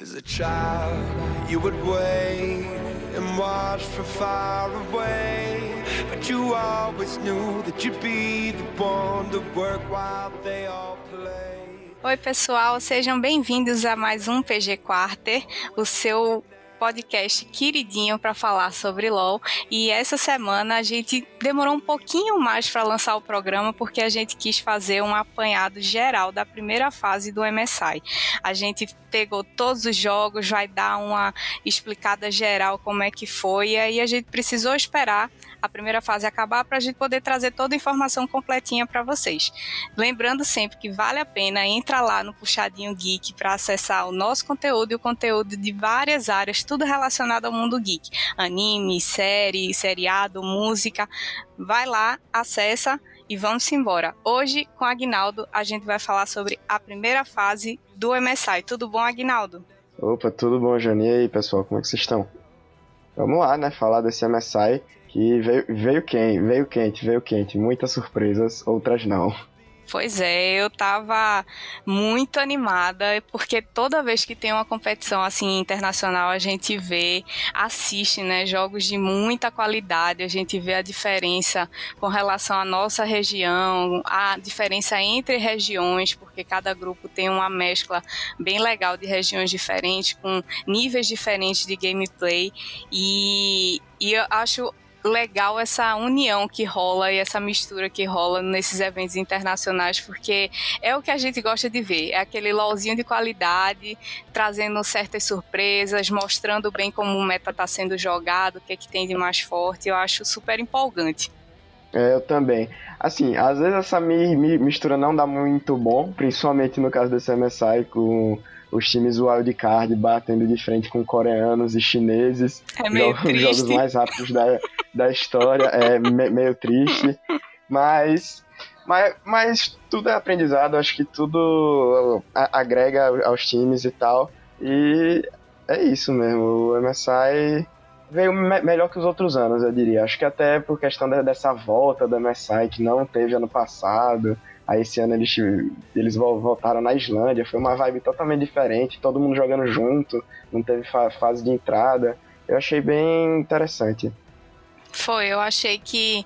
As a child, you would wait and watch from far away. But you always knew that you'd be the one to work while they all play. Oi, pessoal, sejam bem-vindos a mais um PG Quarter, o seu podcast queridinho para falar sobre LoL. E essa semana a gente demorou um pouquinho mais para lançar o programa porque a gente quis fazer um apanhado geral da primeira fase do MSI. A gente pegou todos os jogos, vai dar uma explicada geral como é que foi, e aí a gente precisou esperar a primeira fase acabar para a gente poder trazer toda a informação completinha para vocês. Lembrando sempre que vale a pena entrar lá no Puxadinho Geek para acessar o nosso conteúdo e o conteúdo de várias áreas, tudo relacionado ao mundo geek, anime, série, seriado, música. Vai lá, acessa e vamos embora. Hoje, com Agnaldo, a gente vai falar sobre a primeira fase do MSI. Tudo bom, Agnaldo? Opa, tudo bom, Jani? E aí, pessoal, como é que vocês estão? Vamos lá, né? Falar desse MSI que veio, veio quente, veio quente, veio quente. Muitas surpresas, outras não. Pois é, eu tava muito animada, porque toda vez que tem uma competição assim internacional, a gente vê, assiste, né, jogos de muita qualidade, a gente vê a diferença com relação à nossa região, a diferença entre regiões, porque cada grupo tem uma mescla bem legal de regiões diferentes, com níveis diferentes de gameplay, e, e eu acho legal essa união que rola e essa mistura que rola nesses eventos internacionais, porque é o que a gente gosta de ver. É aquele LOLzinho de qualidade, trazendo certas surpresas, mostrando bem como o meta está sendo jogado, o que, é que tem de mais forte. Eu acho super empolgante. É, eu também. Assim, às vezes essa mistura não dá muito bom, principalmente no caso desse MSI com os times wildcard batendo de frente com coreanos e chineses. É meio jogos, jogos mais rápidos da, da história. É me, meio triste. Mas, mas, mas tudo é aprendizado, acho que tudo agrega aos times e tal. E é isso mesmo. O MSI veio me melhor que os outros anos, eu diria. Acho que até por questão dessa volta do MSI que não teve ano passado. Aí esse ano eles, eles voltaram na Islândia, foi uma vibe totalmente diferente, todo mundo jogando junto, não teve fa fase de entrada. Eu achei bem interessante. Foi, eu achei que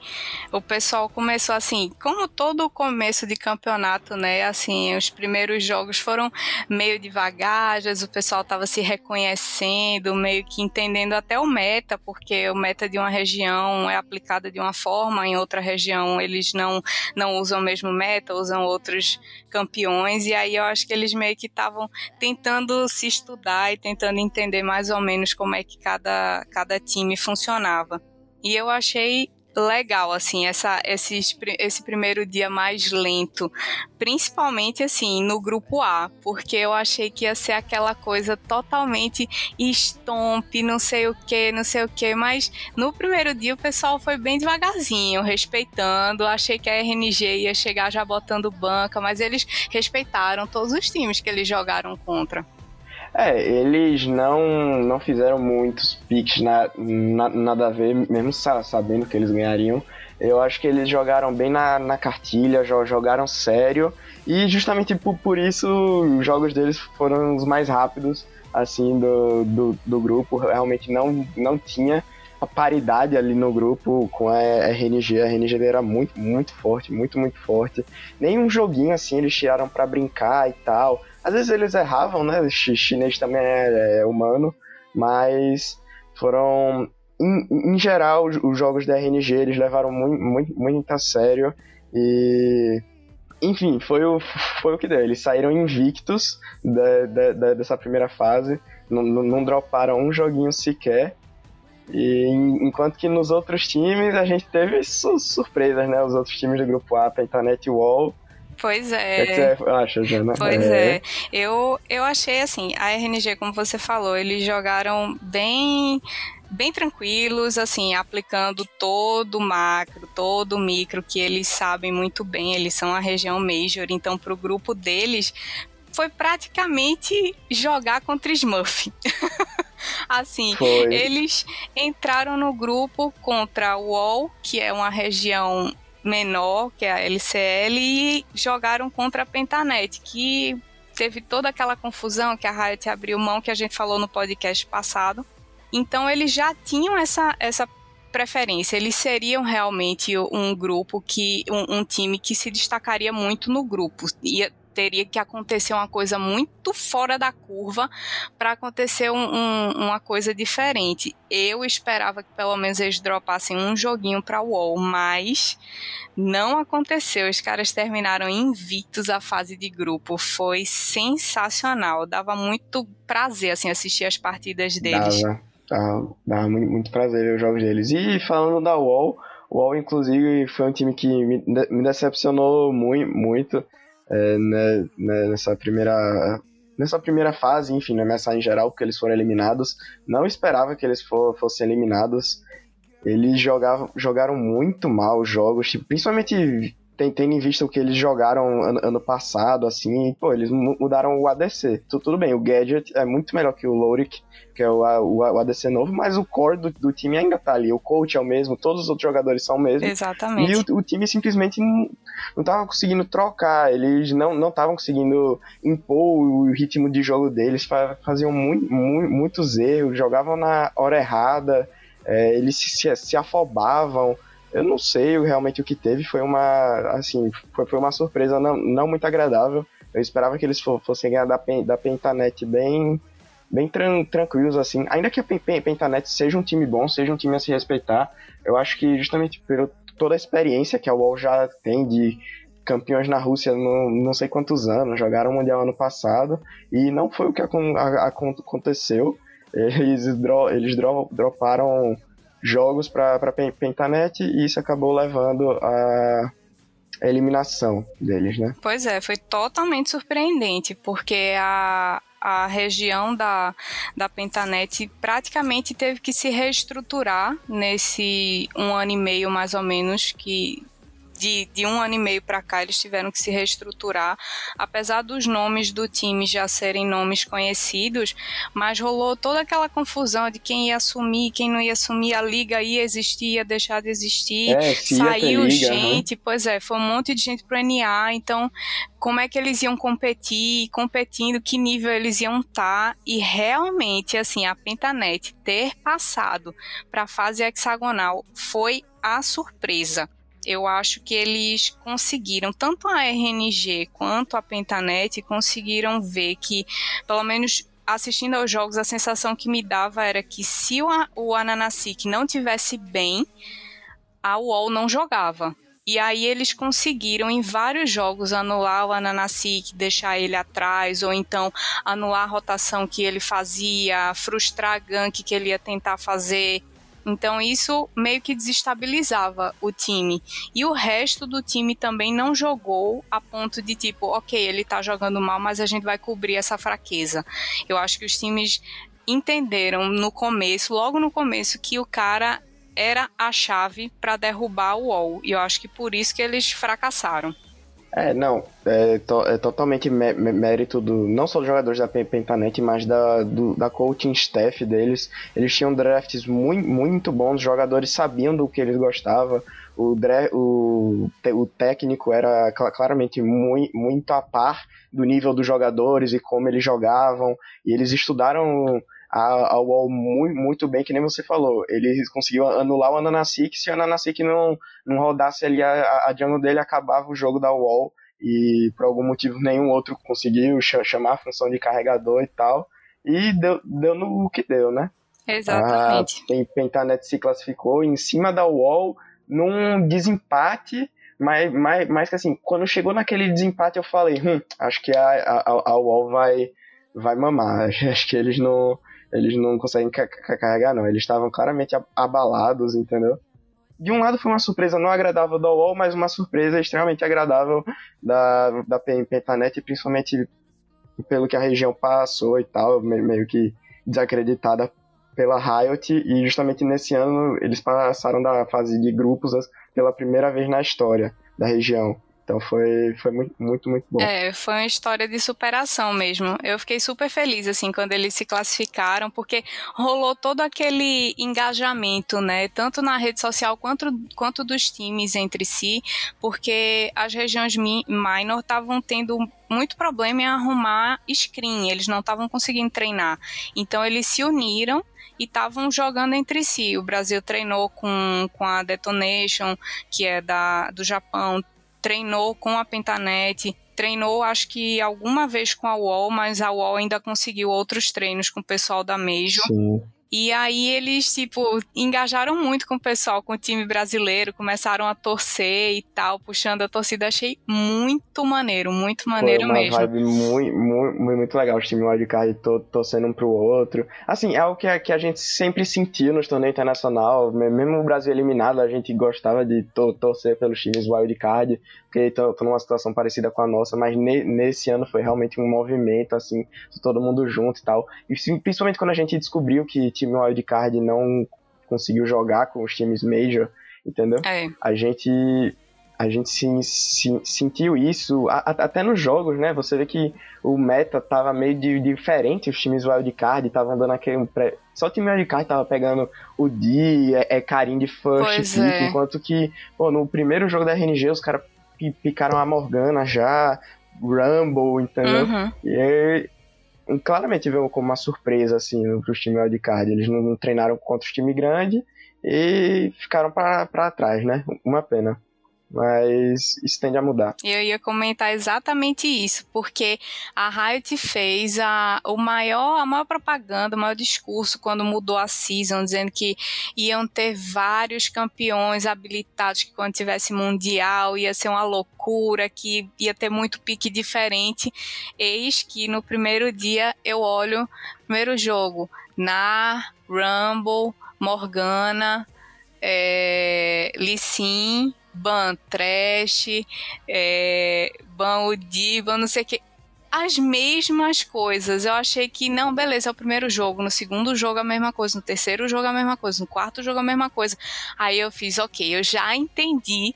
o pessoal começou assim, como todo o começo de campeonato, né? Assim, os primeiros jogos foram meio devagar, o pessoal estava se reconhecendo, meio que entendendo até o meta, porque o meta de uma região é aplicado de uma forma, em outra região eles não, não usam o mesmo meta, usam outros campeões, e aí eu acho que eles meio que estavam tentando se estudar e tentando entender mais ou menos como é que cada, cada time funcionava. E eu achei legal, assim, essa, esse, esse primeiro dia mais lento, principalmente, assim, no grupo A, porque eu achei que ia ser aquela coisa totalmente estompe, não sei o que, não sei o que, mas no primeiro dia o pessoal foi bem devagarzinho, respeitando, achei que a RNG ia chegar já botando banca, mas eles respeitaram todos os times que eles jogaram contra. É, eles não, não fizeram muitos picks na, na, nada a ver, mesmo sabendo que eles ganhariam. Eu acho que eles jogaram bem na, na cartilha, jogaram sério, e justamente por, por isso os jogos deles foram os mais rápidos assim do, do, do grupo. Realmente não, não tinha a paridade ali no grupo com a RNG. A RNG era muito, muito forte, muito, muito forte. Nenhum joguinho assim eles tiraram para brincar e tal. Às vezes eles erravam, né? O chinês também é, é humano, mas foram. Em, em, geral, os, os, jogos da RNG eles levaram muito, muito, muito a sério e. Enfim, foi o, foi o que deu. Eles saíram invictos de, de, de, dessa primeira fase, não droparam um joguinho sequer. E enquanto que nos outros times a gente teve surpresas, né? Os outros times do grupo A, Pentanet Wall, Pois é. É você acha, Jana? Pois é. é. Eu, eu achei assim, a RNG, como você falou, eles jogaram bem bem tranquilos, assim, aplicando todo o macro, todo o micro que eles sabem muito bem, eles são a região major, então para o grupo deles foi praticamente jogar contra Smurf. assim, foi. eles entraram no grupo contra o UOL, que é uma região menor, que é a LCL, e jogaram contra a Pentanet, que teve toda aquela confusão que a Riot abriu mão que a gente falou no podcast passado. Então eles já tinham essa, essa preferência. Eles seriam realmente um grupo que. um, um time que se destacaria muito no grupo. Teria que acontecer uma coisa muito fora da curva para acontecer um, um, uma coisa diferente. Eu esperava que pelo menos eles dropassem um joguinho para o UOL, mas não aconteceu. Os caras terminaram invictos a fase de grupo. Foi sensacional. Dava muito prazer assim assistir as partidas deles. Dava, muito prazer ver os jogos deles. E falando da UOL, o UOL, inclusive, foi um time que me, me decepcionou muito, muito é, né, né, nessa primeira nessa primeira fase, enfim, na mensagem geral, porque eles foram eliminados. Não esperava que eles for, fossem eliminados. Eles jogavam, jogaram muito mal os jogos, tipo, principalmente tendo em vista o que eles jogaram ano, ano, passado, assim, pô, eles mudaram o ADC. Tudo bem, o Gadget é muito melhor que o Lorik, que é o, o, o ADC novo, mas o core do, do, time ainda tá ali. O coach é o mesmo, todos os outros jogadores são o mesmo. Exatamente. E o, o time simplesmente não, não tava conseguindo trocar, eles não estavam conseguindo impor o ritmo de jogo deles, faziam muito, muito, muitos erros, jogavam na hora errada, é, eles se, se afobavam. Eu não sei realmente o que teve, foi uma, assim, foi, foi uma surpresa não, não muito agradável. Eu esperava que eles fossem ganhar da, da Pentanet bem, bem tran tranquilos, assim. Ainda que a Pentanet seja um time bom, seja um time a se respeitar, eu acho que justamente por toda a experiência que a UOL já tem de campeões na Rússia não, não sei quantos anos, jogaram o Mundial ano passado, e não foi o que aconteceu. Eles, dro eles dro droparam jogos para Pentanet e isso acabou levando a eliminação deles, né? Pois é, foi totalmente surpreendente, porque a, a região da, da Pentanet praticamente teve que se reestruturar nesse um ano e meio mais ou menos que de, de um ano e meio para cá eles tiveram que se reestruturar, apesar dos nomes do time já serem nomes conhecidos, mas rolou toda aquela confusão de quem ia assumir, quem não ia assumir, a liga ia existir, ia deixar de existir, é, saiu liga, gente, pois é, foi um monte de gente pro NA, então como é que eles iam competir, competindo, que nível eles iam estar, tá, e realmente, assim, a Pentanet ter passado para a fase hexagonal foi a surpresa eu acho que eles conseguiram, tanto a RNG quanto a Pentanet, conseguiram ver que, pelo menos assistindo aos jogos, a sensação que me dava era que se o, o Ananasik não tivesse bem, a UOL não jogava. E aí eles conseguiram em vários jogos anular o Ananasik, deixar ele atrás, ou então anular a rotação que ele fazia, frustrar a gank que ele ia tentar fazer. Então isso meio que desestabilizava o time. E o resto do time também não jogou a ponto de tipo, ok, ele tá jogando mal, mas a gente vai cobrir essa fraqueza. Eu acho que os times entenderam no começo, logo no começo, que o cara era a chave para derrubar o UOL. E eu acho que por isso que eles fracassaram. É, não, é, to, é totalmente mérito do, não só dos jogadores da Pentanet, mas da, do, da coaching staff deles. Eles tinham drafts muito, muito bons, os jogadores sabiam do que eles gostavam, o, o, o técnico era claramente muito, muito a par do nível dos jogadores e como eles jogavam, e eles estudaram a, a UOL muito, muito bem, que nem você falou. Ele conseguiu anular o Ananasik, se o Ananasik não, não rodasse ali a, a jungle dele, acabava o jogo da UOL e por algum motivo nenhum outro conseguiu chamar a função de carregador e tal. E deu, deu no que deu, né? Exatamente. A Pentanet se classificou em cima da UOL num desempate, mas, mas, mas que assim, quando chegou naquele desempate eu falei, hum, acho que a, a, a UOL vai, vai mamar. Acho que eles não, eles não conseguem carregar, não. Eles estavam claramente abalados, entendeu? De um lado foi uma surpresa não agradável da UOL, mas uma surpresa extremamente agradável da, da Pentanet, principalmente pelo que a região passou e tal, meio que desacreditada pela Riot, e justamente nesse ano eles passaram da fase de grupos pela primeira vez na história da região. Então foi, foi muito, muito, muito bom. É, foi uma história de superação mesmo. Eu fiquei super feliz, assim, quando eles se classificaram, porque rolou todo aquele engajamento, né? Tanto na rede social quanto, quanto dos times entre si, porque as regiões minor estavam tendo muito problema em arrumar screen, eles não estavam conseguindo treinar. Então eles se uniram e estavam jogando entre si. O Brasil treinou com, com a Detonation, que é da, do Japão, treinou com a Pentanet, treinou acho que alguma vez com a UOL, mas a UOL ainda conseguiu outros treinos com o pessoal da Major. Sim. E aí eles, tipo, engajaram muito com o pessoal, com o time brasileiro, começaram a torcer e tal, puxando a torcida. Achei muito maneiro, muito maneiro Foi uma mesmo. Vibe muito, muito, muito legal, os times wildcard to, torcendo um pro outro. Assim, é algo que a, que a gente sempre sentiu nos torneios internacional, mesmo o Brasil eliminado, a gente gostava de to, torcer pelos times wildcard, porque estão numa situação parecida com a nossa, mas ne, nesse ano foi realmente um movimento, assim, todo mundo junto e tal. E principalmente quando a gente descobriu que time wildcard não conseguiu jogar com os times major, entendeu? É. A gente a gente se, se, sentiu isso a, a, até nos jogos, né? Você vê que o meta tava meio de, diferente, os times wildcard estavam dando aquele. Pré... Só o time wildcard tava pegando o D, é, é carinho de first pick, é. enquanto que, pô, no primeiro jogo da RNG os caras picaram a Morgana já, Rumble, entendeu? Uhum. E claramente veio como uma surpresa assim para os times wildcard. Eles não, não treinaram contra os times grandes e ficaram para trás, né? Uma pena mas isso tende a mudar. Eu ia comentar exatamente isso, porque a Riot fez a, o maior, a maior propaganda, o maior discurso quando mudou a season, dizendo que iam ter vários campeões habilitados, que quando tivesse mundial ia ser uma loucura, que ia ter muito pique diferente. Eis que no primeiro dia eu olho, primeiro jogo, na Rumble, Morgana, é, Lissin ban trash, é, ban o diva, não sei o que. As mesmas coisas. Eu achei que, não, beleza, é o primeiro jogo. No segundo jogo a mesma coisa. No terceiro jogo a mesma coisa. No quarto jogo a mesma coisa. Aí eu fiz, ok, eu já entendi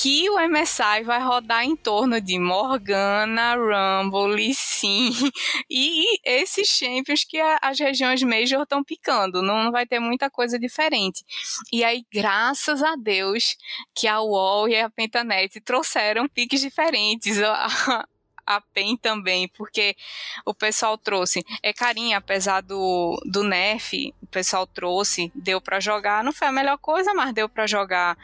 que o MSI vai rodar em torno de Morgana, Rumble, Sin e esses champions que as regiões Major estão picando. Não vai ter muita coisa diferente. E aí, graças a Deus, que a UOL e a Pentanet trouxeram piques diferentes. a PEN também, porque o pessoal trouxe. É carinha, apesar do, do nerf, o pessoal trouxe, deu para jogar. Não foi a melhor coisa, mas deu para jogar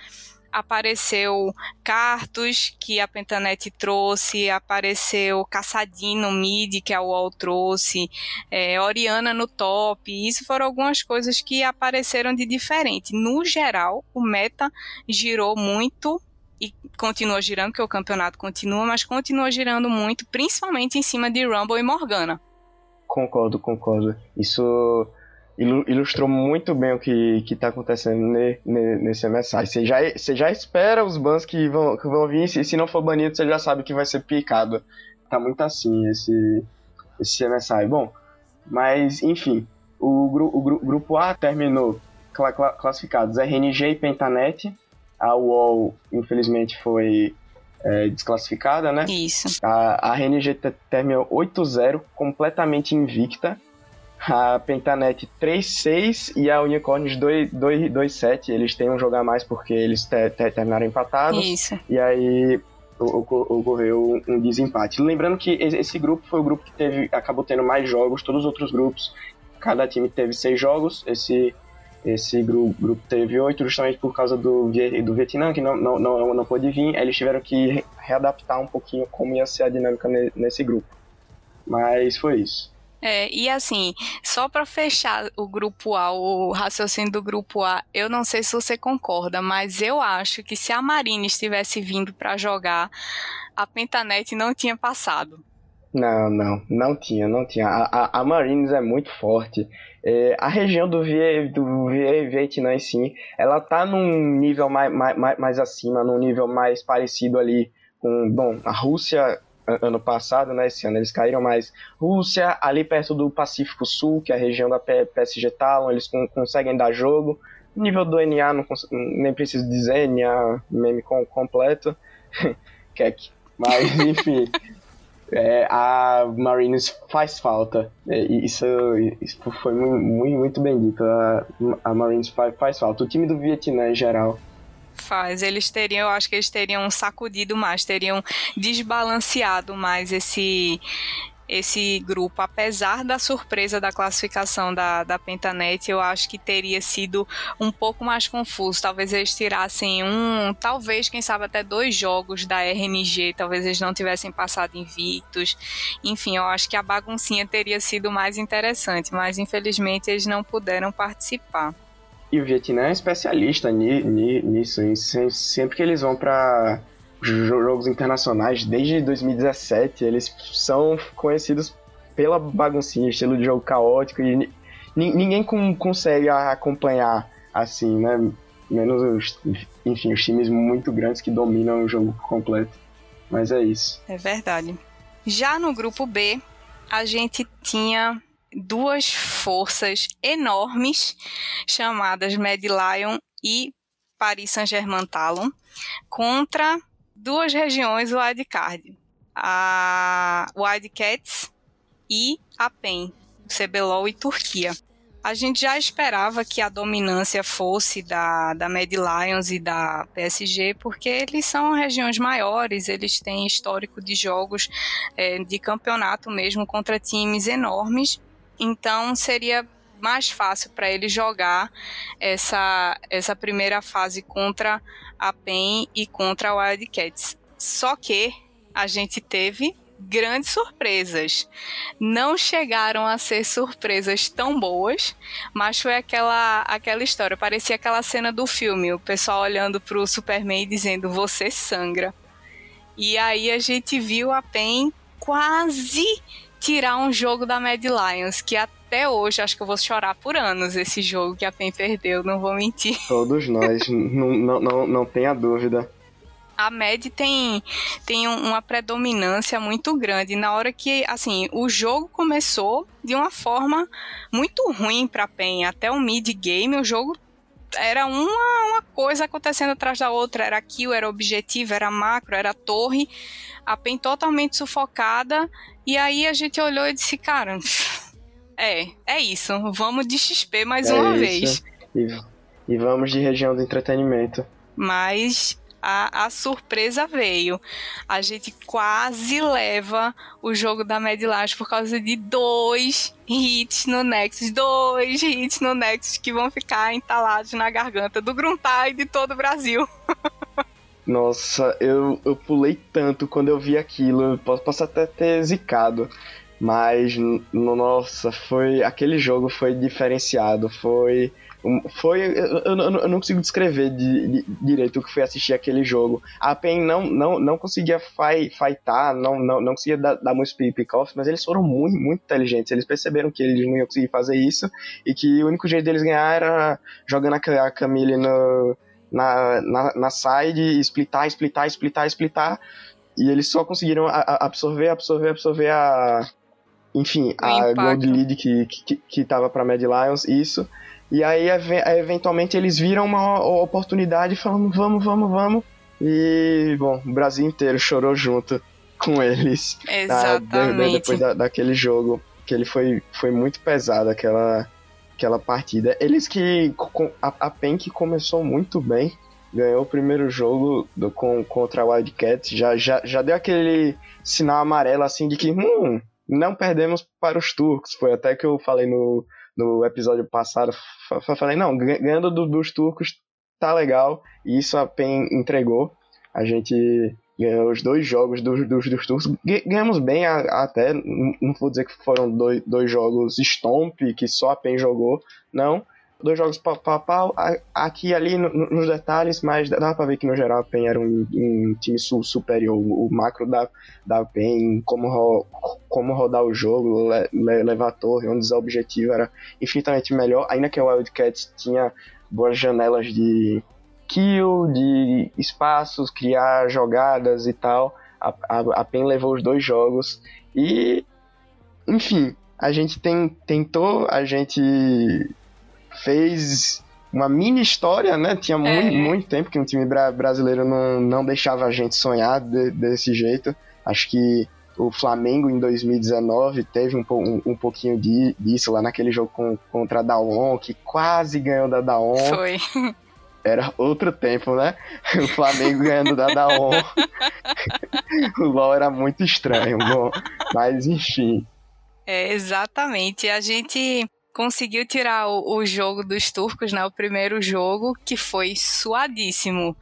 apareceu Cartus, que a Pentanet trouxe, apareceu Caçadino Mid, que a UOL trouxe, é, Oriana no top. Isso foram algumas coisas que apareceram de diferente. No geral, o meta girou muito e continua girando, porque o campeonato continua, mas continua girando muito, principalmente em cima de Rumble e Morgana. Concordo, concordo. Isso ilustrou muito bem o que, está acontecendo ne, ne, nesse MSI. Você já, você já espera os bans que vão, que vão vir, e se não for banido, você já sabe que vai ser picado. Tá muito assim esse, esse MSI. Bom, mas enfim, o, gru, o, gru, grupo A terminou cl cl classificados RNG e Pentanet. A UOL, infelizmente, foi é, desclassificada, né? Isso. A, a RNG terminou 8-0, completamente invicta a Pentanet 3-6 e a Unicorns 2-7. Eles têm um jogar mais porque eles te, te, terminaram empatados. Isso. E aí ocorreu um desempate. Lembrando que esse grupo foi o grupo que teve, acabou tendo mais jogos, todos os outros grupos, cada time teve seis jogos, esse, esse grupo, grupo teve oito, justamente por causa do, do Vietnã, que não, não, não, não pôde vir, aí eles tiveram que readaptar um pouquinho como ia ser a dinâmica nesse grupo. Mas foi isso. É, e assim, só para fechar o grupo A, o raciocínio do grupo A, eu não sei se você concorda, mas eu acho que se a Marines tivesse vindo para jogar, a Pentanet não tinha passado. Não, não, não tinha, não tinha. A, a, a Marines é muito forte. É, a região do, Vie, do Vietnã, sim, ela tá num nível mais, mais, mais acima, num nível mais parecido ali com. Bom, a Rússia ano passado, né? Esse ano eles caíram mais. Rússia, ali perto do Pacífico Sul, que é a região da PSG Talon, eles conseguem dar jogo. Nível do NA, não nem preciso dizer, NA meme com, completo. Keck. Mas, enfim, é, a Marines faz falta. É, isso, isso foi muito, muito bem dito. A, a Marines faz, faz falta. O time do Vietnã, em geral, faz. Eles teriam, eu acho que eles teriam sacudido mais, teriam desbalanceado mais esse esse grupo, apesar da surpresa da classificação da, da Pentanet, eu acho que teria sido um pouco mais confuso. Talvez eles tirassem um, talvez, quem sabe, até dois jogos da RNG, talvez eles não tivessem passado invictos. Enfim, eu acho que a baguncinha teria sido mais interessante, mas infelizmente eles não puderam participar. E o Vietnã é especialista nisso, sempre que eles vão para jogos internacionais desde 2017. Eles são conhecidos pela baguncinha, estilo de jogo caótico e ninguém consegue acompanhar assim, né? Menos os, enfim, os times muito grandes que dominam o jogo completo. Mas é isso. É verdade. Já no grupo B, a gente tinha duas forças enormes chamadas Mad Lion e Paris Saint-Germain Talon contra duas regiões wildcard. A Wildcats e a PEN, CBLOL e Turquia. A gente já esperava que a dominância fosse da, da Mad Lions e da PSG, porque eles são regiões maiores, eles têm histórico de jogos é, de campeonato mesmo contra times enormes. Então seria mais fácil para ele jogar essa, essa primeira fase contra a PEN e contra a Wildcats. Só que a gente teve grandes surpresas. Não chegaram a ser surpresas tão boas, mas foi aquela aquela história, parecia aquela cena do filme, o pessoal olhando pro Superman e dizendo você sangra. E aí a gente viu a PEN quase tirar um jogo da Mad Lions, que até hoje acho que eu vou chorar por anos esse jogo que a PEN perdeu, não vou mentir. Todos nós, não, não, não, não tenha dúvida. A Mad tem, tem uma predominância muito grande. Na hora que, assim, o jogo começou de uma forma muito ruim para a PEN. Até o mid-game, o jogo era uma, uma coisa acontecendo atrás da outra. Era kill, era objetivo, era macro, era torre. A PEN totalmente sufocada. E aí a gente olhou e disse, cara, é, é isso. Vamos de XP mais é uma isso. vez. E, e vamos de região do entretenimento. Mas a, a, surpresa veio. A gente quase leva o jogo da Mad Lions por causa de dois hits no Nexus. Dois hits no Nexus que vão ficar entalados na garganta do Gruntai de todo o Brasil. Nossa, eu, eu pulei tanto quando eu vi aquilo. Posso, posso até ter zicado. Mas, nossa, foi. Aquele jogo foi diferenciado. Foi foi. Eu, eu, eu, não consigo descrever de, de, direito o que foi assistir aquele jogo. A PEN não, não, não conseguia fight, fightar, não, não, não conseguia dar, dar muitos pick-off, mas eles foram muito, muito inteligentes. Eles perceberam que eles não iam conseguir fazer isso e que o único jeito deles ganhar era jogando a Camille no, na, na, na side, splitar, splitar, splitar, splitar. E eles só conseguiram absorver, absorver, absorver a. Enfim, o a impacto. Gold Lead que, que, que tava pra Mad Lions, isso. E aí, eventualmente, eles viram uma oportunidade falaram: vamos, vamos, vamos. E, bom, o Brasil inteiro chorou junto com eles. Exatamente. depois da, daquele jogo, que ele foi, foi muito pesado, aquela, aquela partida. Eles que. A, a PEN que começou muito bem, ganhou o primeiro jogo do, com, contra a Wildcats, já, já, já deu aquele sinal amarelo assim de que, hum, não perdemos para os turcos. Foi até que eu falei no, no episódio passado, falei, não, ganhando do, dos turcos tá legal, e isso a PEN entregou. A gente ganhou os dois jogos dos, dos, dos turcos, ganhamos bem até, não vou dizer que foram dois, dois jogos Stomp, que só a PEN jogou, não, dois jogos pau, pau, pau aqui e ali no, nos detalhes, mas dá pra ver que no geral a PEN era um, um time su, superior. O macro da, da PEN, como, ro, como rodar o jogo, le, le, levar a torre, onde o objetivo era infinitamente melhor, ainda que o Wildcats tinha boas janelas de kill, de espaços, criar jogadas e tal. A, a, a PEN levou os dois jogos e, enfim, a gente tem, tentou, a gente fez uma mini história, né? Tinha muito, é. muito tempo que um time bra brasileiro não, não deixava a gente sonhar de, desse jeito. Acho que o Flamengo em 2019 teve um, um, um pouquinho de, disso lá naquele jogo com, contra a Daon, que quase ganhou da Daon. Foi. Era outro tempo, né? O Flamengo ganhando da Daon. o LOL era muito estranho, bom, mas enfim. É, exatamente. A gente conseguiu tirar o, o, jogo dos turcos, né? O primeiro jogo, que foi suadíssimo.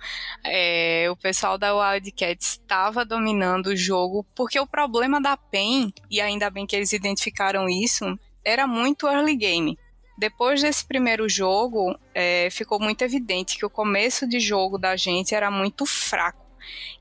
É, o pessoal da Wildcats estava dominando o jogo, porque o problema da PEN, e ainda bem que eles identificaram isso, era muito early game. Depois desse primeiro jogo, é, ficou muito evidente que o começo de jogo da gente era muito fraco.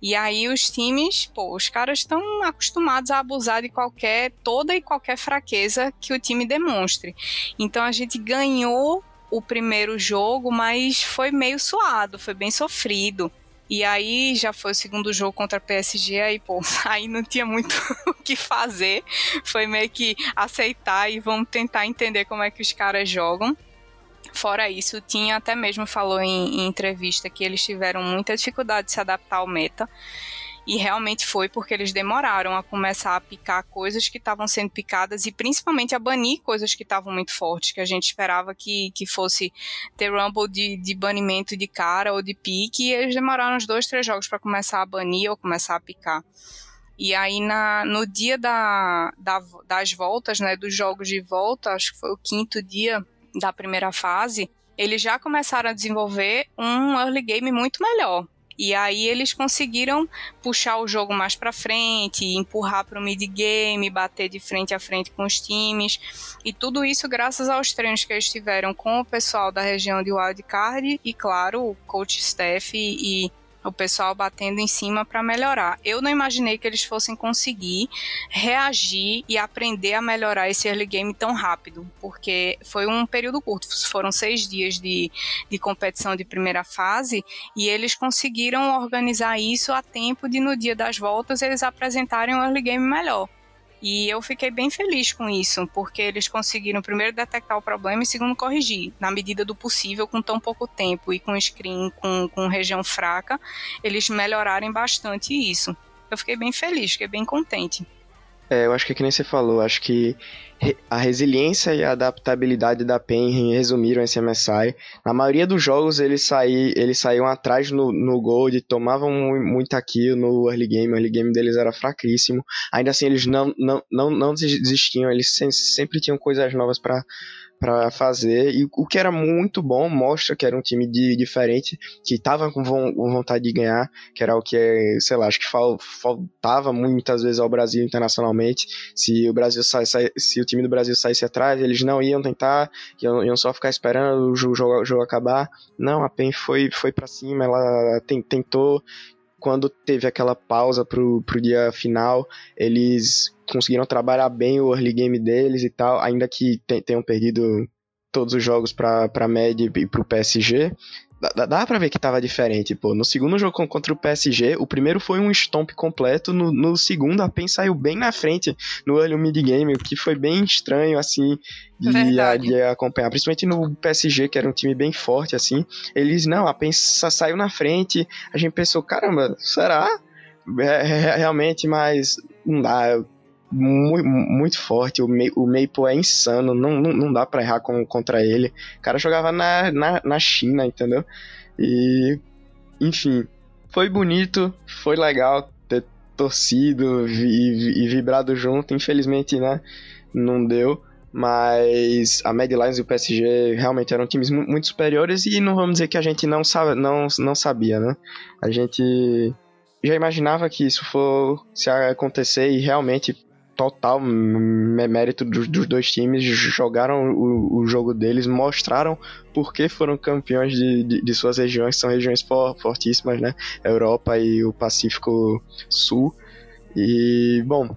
E aí os times, pô, os caras estão acostumados a abusar de qualquer, toda e qualquer fraqueza que o time demonstre. Então a gente ganhou o primeiro jogo, mas foi meio suado, foi bem sofrido. E aí já foi o segundo jogo contra a PSG, aí, pô, aí não tinha muito o que fazer. Foi meio que aceitar e vamos tentar entender como é que os caras jogam. Fora isso, tinha até mesmo falou em, em entrevista que eles tiveram muita dificuldade de se adaptar ao meta. E realmente foi porque eles demoraram a começar a picar coisas que estavam sendo picadas e principalmente a banir coisas que estavam muito fortes, que a gente esperava que, que fosse ter Rumble de, de banimento de cara ou de pique, e eles demoraram uns dois, três jogos para começar a banir ou começar a picar. E aí, na, no dia da, da, das voltas, né, dos jogos de volta, acho que foi o quinto dia, da primeira fase, eles já começaram a desenvolver um early game muito melhor. E aí eles conseguiram puxar o jogo mais para frente, empurrar para o mid game, bater de frente a frente com os times. E tudo isso graças aos treinos que eles tiveram com o pessoal da região de Wildcard e, claro, o coach staff e, e o pessoal batendo em cima para melhorar. Eu não imaginei que eles fossem conseguir reagir e aprender a melhorar esse early game tão rápido, porque foi um período curto, foram seis dias de, de competição de primeira fase e eles conseguiram organizar isso a tempo de no dia das voltas eles apresentarem um early game melhor. E eu fiquei bem feliz com isso, porque eles conseguiram primeiro detectar o problema e segundo corrigir, na medida do possível, com tão pouco tempo e com screen com, com região fraca, eles melhorarem bastante isso. Eu fiquei bem feliz, fiquei bem contente. É, eu acho que é que nem você falou, acho que a resiliência e a adaptabilidade da PEN resumiram esse MSI. Na maioria dos jogos eles, saí, eles saíam atrás no, no Gold, tomavam muita kill no early game, o early game deles era fraquíssimo. Ainda assim eles não, não, não, não desistiam, eles sempre tinham coisas novas para para fazer. E o que era muito bom, mostra que era um time de, diferente, que estava com vontade de ganhar, que era o que, sei lá, acho que faltava muitas vezes ao Brasil internacionalmente. Se o Brasil sai, se o time do Brasil saísse atrás, eles não iam tentar, iam, iam só ficar esperando o jogo, jogo acabar. Não, a PEN foi, foi para cima, ela tentou quando teve aquela pausa pro, pro dia final, eles conseguiram trabalhar bem o early game deles e tal, ainda que tenham perdido todos os jogos para a MED e para o PSG, dá, dá pra ver que tava diferente, pô. No segundo jogo contra o PSG, o primeiro foi um stomp completo, no, no segundo a PEN saiu bem na frente no early mid game, o que foi bem estranho, assim, de, a, de, acompanhar. Principalmente no PSG, que era um time bem forte, assim. Eles, não, a PEN saiu na frente, a gente pensou, caramba, será? É, é, realmente, mas não dá, muito, muito forte. O, o Maple é insano, não, não, não dá pra errar com, contra ele. O cara jogava na, na, na China, entendeu? E, enfim, foi bonito, foi legal ter torcido e, e vibrado junto. Infelizmente, né, não deu. Mas a Mad Lions e o PSG realmente eram times muito superiores e não vamos dizer que a gente não, sabe, não, não sabia, né? A gente já imaginava que isso fosse acontecer e realmente total mérito dos, dos, dois times, jogaram o, o, jogo deles, mostraram por que foram campeões de, de, de suas regiões, são regiões for, fortíssimas, né? Europa e o Pacífico Sul. E, bom,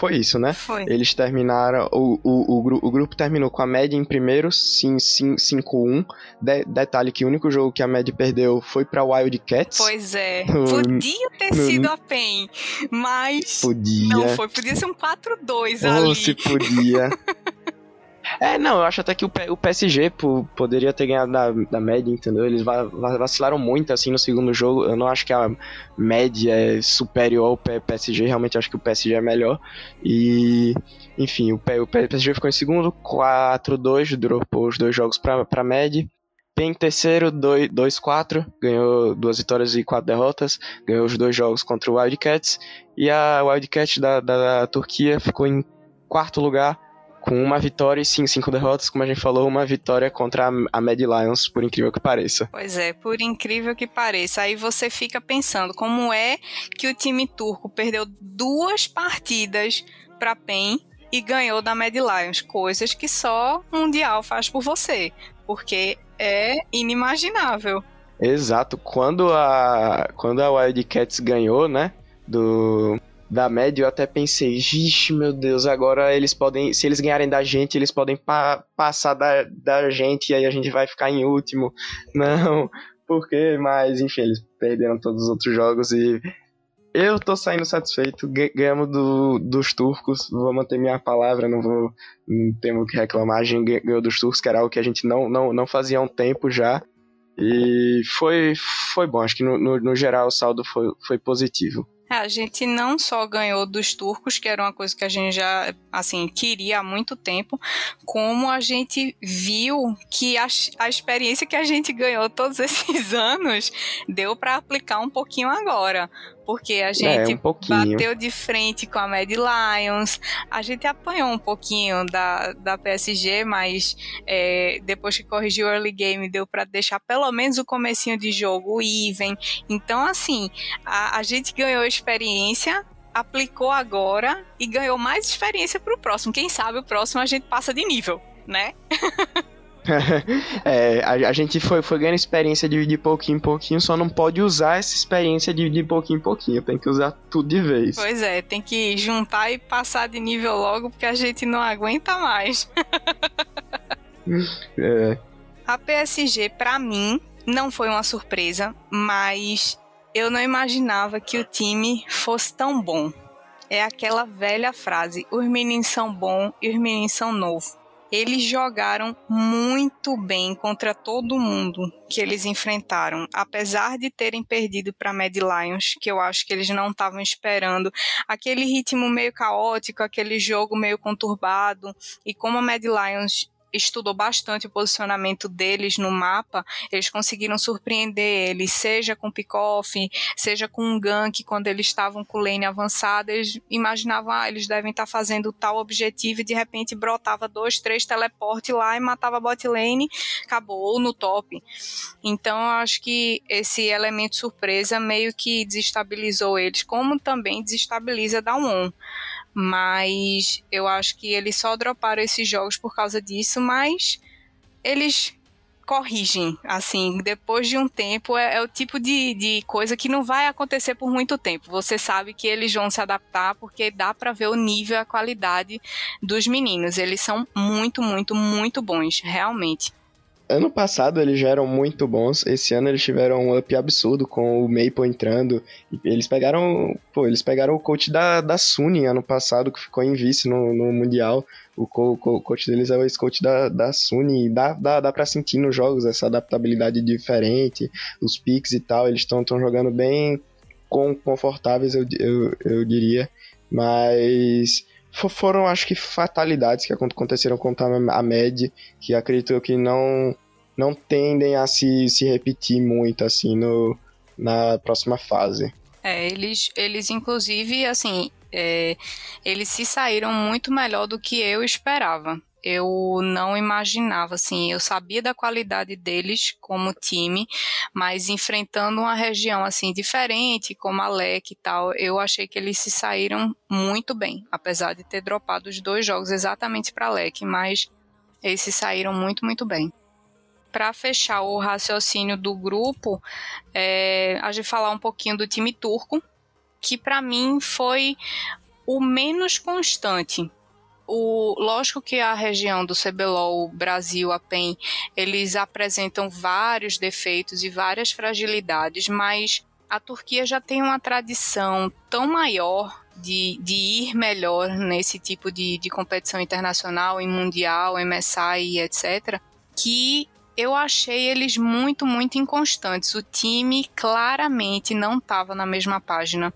foi isso, né? Foi. Eles terminaram. O, o, o, o grupo terminou com a média em primeiro, 5-1. De, detalhe que o único jogo que a média perdeu foi pra Wildcats. Pois é. No, podia ter no, sido a PEN, mas. Podia. Não foi, podia ser um 4-2 ali. Ou se podia. É, não, eu acho até que o, o PSG pô, poderia ter ganhado da, da média, entendeu? Eles vacilaram muito assim no segundo jogo. Eu não acho que a média é superior ao PSG, realmente acho que o PSG é melhor. E, enfim, o, o PSG ficou em segundo, 4-2, dropou os dois jogos pra, pra média. Em terceiro, 2-4, ganhou duas vitórias e quatro derrotas, ganhou os dois jogos contra o Wildcats, e a Wildcat da, da, da Turquia ficou em quarto lugar, com uma vitória e sim, cinco derrotas, como a gente falou, uma vitória contra a, Mad Lions, por incrível que pareça. Pois é, por incrível que pareça. Aí você fica pensando como é que o time turco perdeu duas partidas para PEN e ganhou da Mad Lions, coisas que só o Mundial faz por você, porque é inimaginável. Exato. Quando a, quando a Wildcats ganhou, né? Do, da média, eu até pensei, vixe, meu Deus, agora eles podem, se eles ganharem da gente, eles podem pa passar da, da gente e aí a gente vai ficar em último. Não, porque, mas enfim, eles perderam todos os outros jogos e eu tô saindo satisfeito, ganhamos do, dos turcos, vou manter minha palavra, não vou, não temos que reclamar, a gente ganhou dos turcos, que era algo que a gente não, não, não fazia há um tempo já, e foi, foi bom, acho que no, no, no geral o saldo foi, foi positivo. É, a gente não só ganhou dos turcos, que era uma coisa que a gente já, assim, queria há muito tempo, como a gente viu que a, a experiência que a gente ganhou todos esses anos deu para aplicar um pouquinho agora porque a gente é, um bateu de frente com a Mad Lions, a gente apanhou um pouquinho da, da PSG, mas é, depois que corrigiu o early game deu para deixar pelo menos o comecinho de jogo even. Então, assim, a, a gente ganhou experiência, aplicou agora e ganhou mais experiência para o próximo. Quem sabe o próximo a gente passa de nível, né? é, a, a, gente foi, foi ganhando experiência de, de pouquinho em pouquinho, só não pode usar essa experiência de, de pouquinho em pouquinho, tem que usar tudo de vez. Pois é, tem que juntar e passar de nível logo, porque a gente não aguenta mais. é. A PSG, para mim, não foi uma surpresa, mas eu não imaginava que o time fosse tão bom. É aquela velha frase: os meninos são bons e os meninos são novos eles jogaram muito bem contra todo mundo que eles enfrentaram, apesar de terem perdido para Mad Lions, que eu acho que eles não estavam esperando, aquele ritmo meio caótico, aquele jogo meio conturbado, e como a Mad Lions estudou bastante o posicionamento deles no mapa, eles conseguiram surpreender eles, seja com pick-off, seja com um gank, quando eles estavam com lane avançada, eles imaginavam, ah, eles devem estar fazendo tal objetivo e de repente brotava dois, três teleporte lá e matava a bot lane, acabou, ou no top. Então eu acho que esse elemento surpresa meio que desestabilizou eles, como também desestabiliza da on mas eu acho que eles só droparam esses jogos por causa disso, mas eles corrigem, assim, depois de um tempo, é, é, o tipo de, de coisa que não vai acontecer por muito tempo. Você sabe que eles vão se adaptar porque dá para ver o nível, a qualidade dos meninos. Eles são muito, muito, muito bons, realmente ano passado eles já eram muito bons. Esse ano eles tiveram um up absurdo com o Maple entrando. Eles pegaram. Pô, eles pegaram o coach da, da Suni ano passado, que ficou em vice no, no Mundial. O, co, o coach deles é o ex-coach da, da Suni. Dá, dá, dá pra sentir nos jogos essa adaptabilidade diferente, os picks e tal. Eles estão jogando bem com, confortáveis, eu, eu, eu diria. Mas foram, acho que, fatalidades que aconteceram com a Med, que acredito que não, não tendem a se, se repetir muito, assim, no, na próxima fase. É, eles, eles inclusive, assim, é, eles se saíram muito melhor do que eu esperava eu não imaginava, assim, eu sabia da qualidade deles como time, mas enfrentando uma região assim diferente, como a LEC e tal, eu achei que eles se saíram muito bem, apesar de ter dropado os dois jogos exatamente para a LEC, mas eles se saíram muito, muito bem. Para fechar o raciocínio do grupo, é, a gente falar um pouquinho do time turco, que para mim foi o menos constante o, lógico que a região do CBLOL, Brasil, a PEN, eles apresentam vários defeitos e várias fragilidades, mas a Turquia já tem uma tradição tão maior de, de ir melhor nesse tipo de, de competição internacional, em mundial, MSI, etc., que eu achei eles muito, muito inconstantes. O time claramente não estava na mesma página,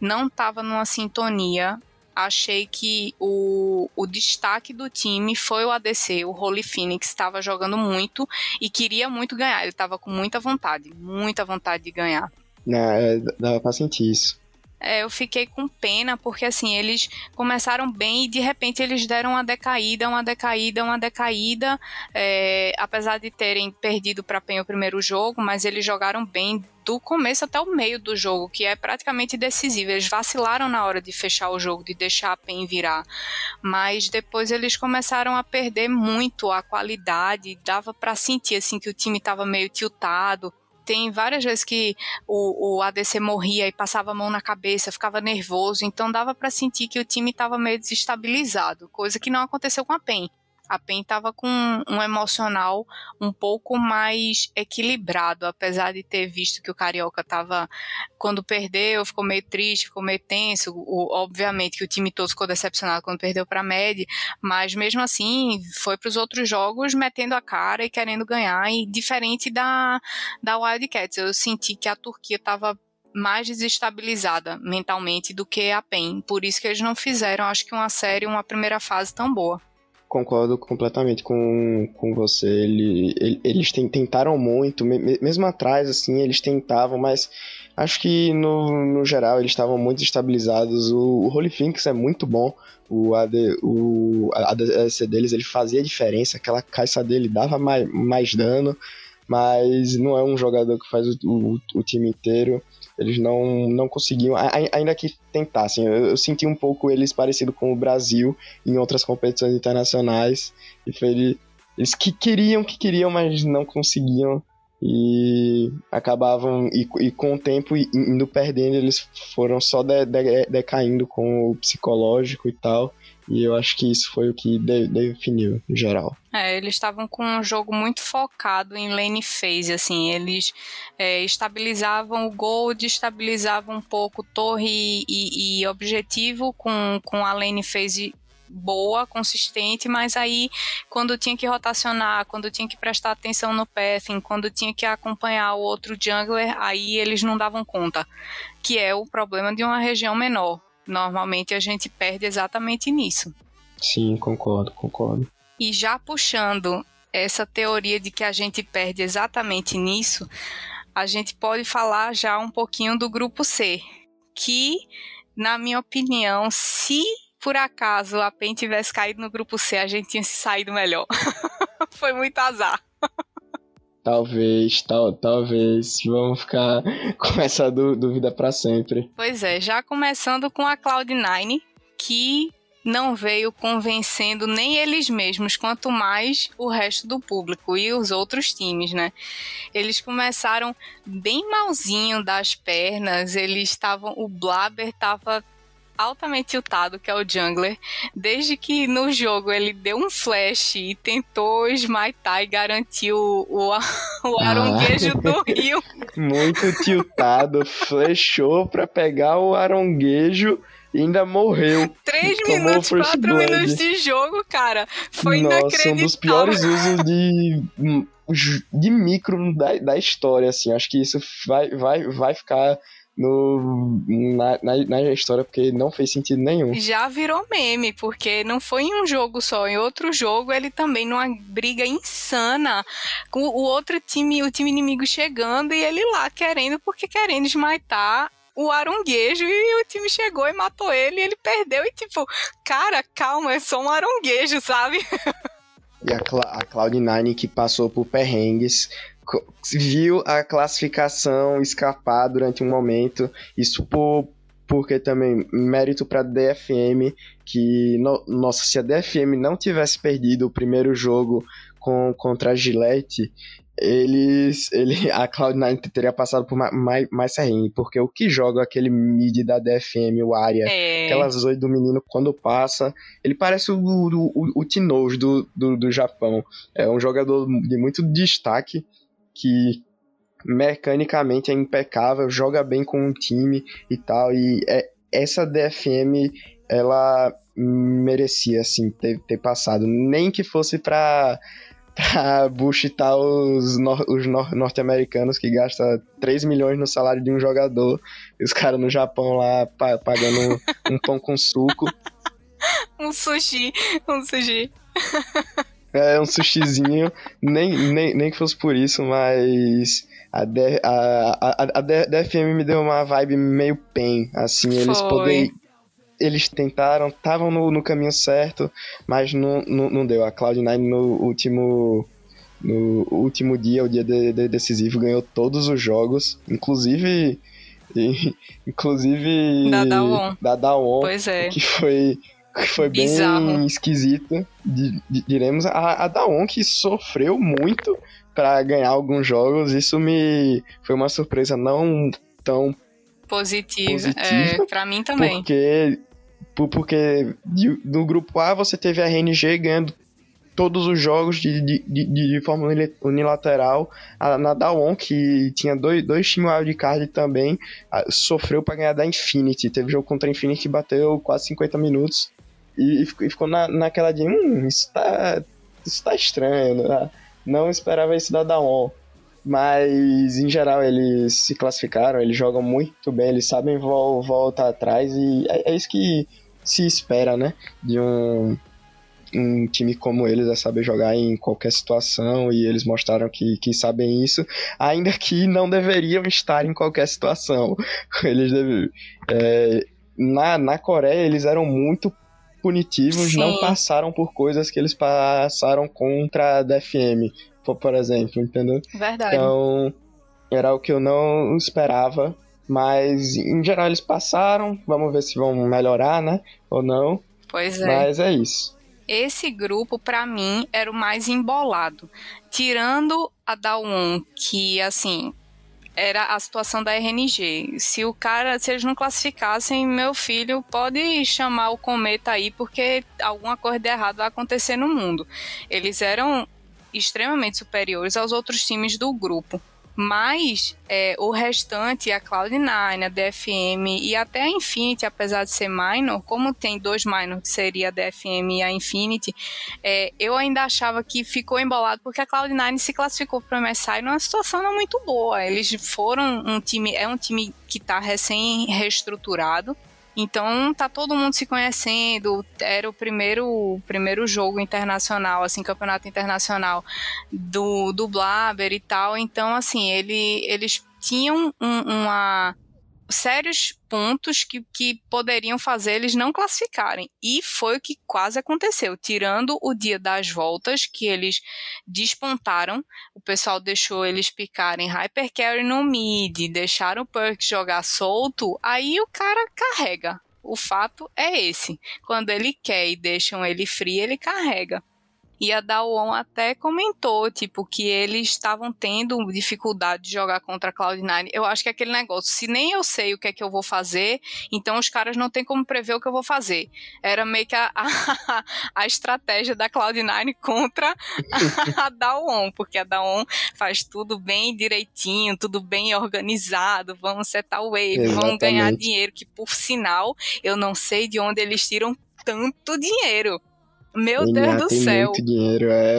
não estava numa sintonia. Achei que o, o destaque do time foi o ADC. O Holy Phoenix estava jogando muito e queria muito ganhar. Ele estava com muita vontade, muita vontade de ganhar. Não, é, dava pra sentir isso. É, eu fiquei com pena, porque assim, eles começaram bem e de repente eles deram uma decaída, uma decaída, uma decaída. É, apesar de terem perdido para PEN o primeiro jogo, mas eles jogaram bem do começo até o meio do jogo, que é praticamente decisivo. Eles vacilaram na hora de fechar o jogo, de deixar a PEN virar. Mas depois eles começaram a perder muito a qualidade, dava para sentir assim que o time estava meio tiltado tem várias vezes que o, o ADC morria e passava a mão na cabeça, ficava nervoso, então dava para sentir que o time estava meio desestabilizado, coisa que não aconteceu com a PEN a PEN estava com um emocional um pouco mais equilibrado, apesar de ter visto que o Carioca estava, quando perdeu, ficou meio triste, ficou meio tenso. O, obviamente que o time todo ficou decepcionado quando perdeu para a Med, mas mesmo assim foi para os outros jogos metendo a cara e querendo ganhar. E diferente da, da Wildcats, eu senti que a Turquia estava mais desestabilizada mentalmente do que a PEN. Por isso que eles não fizeram, acho que uma série, uma primeira fase tão boa concordo completamente com, com você. Ele, ele, eles tentaram muito, mesmo atrás, assim, eles tentavam, mas acho que no, no geral eles estavam muito estabilizados. O, o Holy Phoenix é muito bom. O, AD, o ADC deles ele fazia diferença, aquela caixa dele dava mais, mais dano, mas não é um jogador que faz o, o, o time inteiro. Eles não, não conseguiam, ainda que tentassem. Eu, eu, senti um pouco eles parecido com o Brasil em outras competições internacionais. E foi eles que queriam, que queriam, mas não conseguiam. E acabavam, e, e com o tempo indo perdendo, eles foram só de, de, decaindo com o psicológico e tal. E eu acho que isso foi o que de, definiu, em geral. É, eles estavam com um jogo muito focado em lane phase, assim, eles é, estabilizavam o gold, estabilizavam um pouco torre e, e, objetivo com, com a lane phase boa, consistente, mas aí quando tinha que rotacionar, quando tinha que prestar atenção no pathing, quando tinha que acompanhar o outro jungler, aí eles não davam conta, que é o problema de uma região menor. Normalmente a gente perde exatamente nisso. Sim, concordo, concordo. E já puxando essa teoria de que a gente perde exatamente nisso, a gente pode falar já um pouquinho do grupo C, que, na minha opinião, se por acaso a PEN tivesse caído no grupo C, a gente tinha se saído melhor. Foi muito azar. Talvez, tal, talvez. Vamos ficar com essa dúvida para sempre. Pois é, já começando com a Cloud9, que não veio convencendo nem eles mesmos, quanto mais o resto do público e os outros times, né? Eles começaram bem malzinho das pernas, eles estavam, o Blaber estava altamente tiltado, que é o jungler, desde que no jogo ele deu um flash e tentou smitar e garantiu o, o aronguejo ah, do rio. Muito tiltado, flashou pra pegar o aronguejo e ainda morreu. Três minutos, quatro blood. minutos de jogo, cara. Foi Nossa, inacreditável. um dos piores usos de, de micro da, da história, assim. Acho que isso vai, vai, vai ficar no, na, na, na, história, porque não fez sentido nenhum. Já virou meme, porque não foi em um jogo só, em outro jogo ele também numa briga insana, com o outro time, o time inimigo chegando e ele lá querendo, porque querendo esmaitar o aronguejo e o time chegou e matou ele e ele perdeu e tipo, cara, calma, é só um aronguejo, sabe? E a, Cla a Cloud9 que passou por perrengues, viu a classificação escapar durante um momento. Isso por, porque também mérito para DFM que no, nossa, se a DFM não tivesse perdido o primeiro jogo com, contra a Gillette, eles, ele, a Cloud9 teria passado por mais, mais serrinho, porque o que joga aquele mid da DFM, o Arya, é. aquelas zoe do menino, quando passa, ele parece o, o, o, o Tinoz do, do, do Japão. É um jogador de muito destaque, que mecanicamente é impecável, joga bem com o time e tal, e é, essa DFM ela merecia assim ter, ter passado, nem que fosse para pra buchitar os, os nor norte-americanos que gastam 3 milhões no salário de um jogador e os caras no Japão lá pa pagando um, um pão com suco. um sushi, um sushi. É, um sushizinho, nem, nem, nem que fosse por isso, mas a, D, a, a, a DFM me deu uma vibe meio pen, assim, eles poderem eles tentaram, estavam no, no, caminho certo, mas não, não, não deu. A Cloud9 no último, no último dia, o dia de, de decisivo, ganhou todos os jogos, inclusive. inclusive. Da Dawn. Da Dawn. Pois é. Que foi, foi bem esquisito, diremos. A, a Dawn que sofreu muito para ganhar alguns jogos, isso me foi uma surpresa não tão positiva. positiva é, pra mim também. Porque porque no grupo A você teve a RNG ganhando todos os jogos de, de, de, de forma unilateral. A Nadalon, que tinha dois, dois times wildcard também, sofreu para ganhar da Infinity. Teve jogo contra a Infinity que bateu quase 50 minutos. E, e ficou na, naquela de, hum, isso tá, isso tá estranho. Né? Não esperava isso da Daon. Mas, em geral, eles se classificaram, eles jogam muito bem, eles sabem voltar atrás e é, é isso que se espera, né? De um, um time como eles é saber jogar em qualquer situação e eles mostraram que, que sabem isso, ainda que não deveriam estar em qualquer situação. Eles deve, é, na, na Coreia eles eram muito punitivos, Sim. não passaram por coisas que eles passaram contra a DFM, por, exemplo, entendeu? Verdade. Então, era o que eu não esperava mas em geral eles passaram. Vamos ver se vão melhorar, né? Ou não. Pois é. Mas é isso. Esse grupo, para mim, era o mais embolado. Tirando a Dawn, que assim, era a situação da RNG. Se o cara, se eles não classificassem, meu filho pode chamar o cometa aí, porque alguma coisa de errado vai acontecer no mundo. Eles eram extremamente superiores aos outros times do grupo. Mas é, o restante, a Cloud9, a DFM e até a Infinity, apesar de ser minor, como tem dois minor, que seria a DFM e a Infinity, é, eu ainda achava que ficou embolado porque a Cloud9 se classificou para o MSI numa situação não muito boa. Eles foram um time, é um time que está recém reestruturado, então tá todo mundo se conhecendo. Era o primeiro, primeiro jogo internacional, assim, campeonato internacional do, do Blaber e tal. Então, assim, ele, eles tinham um, uma sérios pontos que, que poderiam fazer eles não classificarem. E foi o que quase aconteceu. Tirando o dia das voltas, que eles despontaram, o pessoal deixou eles picarem Hypercarry no mid, deixaram o Perk jogar solto, aí o cara carrega. O fato é esse. Quando ele quer e deixam ele free, ele carrega. E a Dawon até comentou, tipo, que eles estavam tendo dificuldade de jogar contra a Cloud9. Eu acho que é aquele negócio, se nem eu sei o que é que eu vou fazer, então os caras não têm como prever o que eu vou fazer. Era meio que a, a, a estratégia da Cloud9 contra a, Dawon, porque a Dawon faz tudo bem direitinho, tudo bem organizado, vamos setar o wave, Exatamente. vamos ganhar dinheiro, que por sinal, eu não sei de onde eles tiram tanto dinheiro. Meu Deus do tem céu. muito dinheiro, é.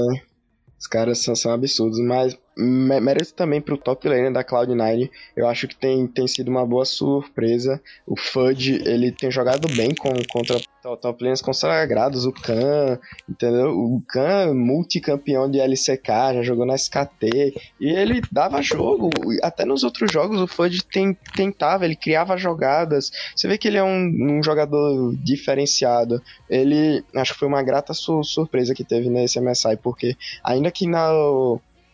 Os caras são, são absurdos, mas merece também pro top lane da Cloud9. Eu acho que tem, tem sido uma boa surpresa. O Fudge, ele tem jogado bem com, contra top lanes consagrados. O Khan, entendeu? O Khan, multicampeão de LCK, já jogou na SKT. E ele dava jogo. Até nos outros jogos, o Fudge tem, tentava, ele criava jogadas. Você vê que ele é um, um jogador diferenciado. Ele, acho que foi uma grata su surpresa que teve nesse MSI, porque ainda que na